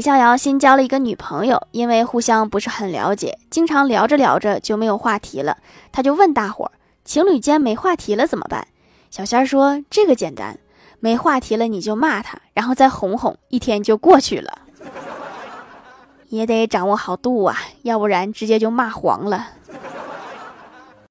李逍遥新交了一个女朋友，因为互相不是很了解，经常聊着聊着就没有话题了。他就问大伙儿：“情侣间没话题了怎么办？”小仙儿说：“这个简单，没话题了你就骂他，然后再哄哄，一天就过去了。也得掌握好度啊，要不然直接就骂黄了。”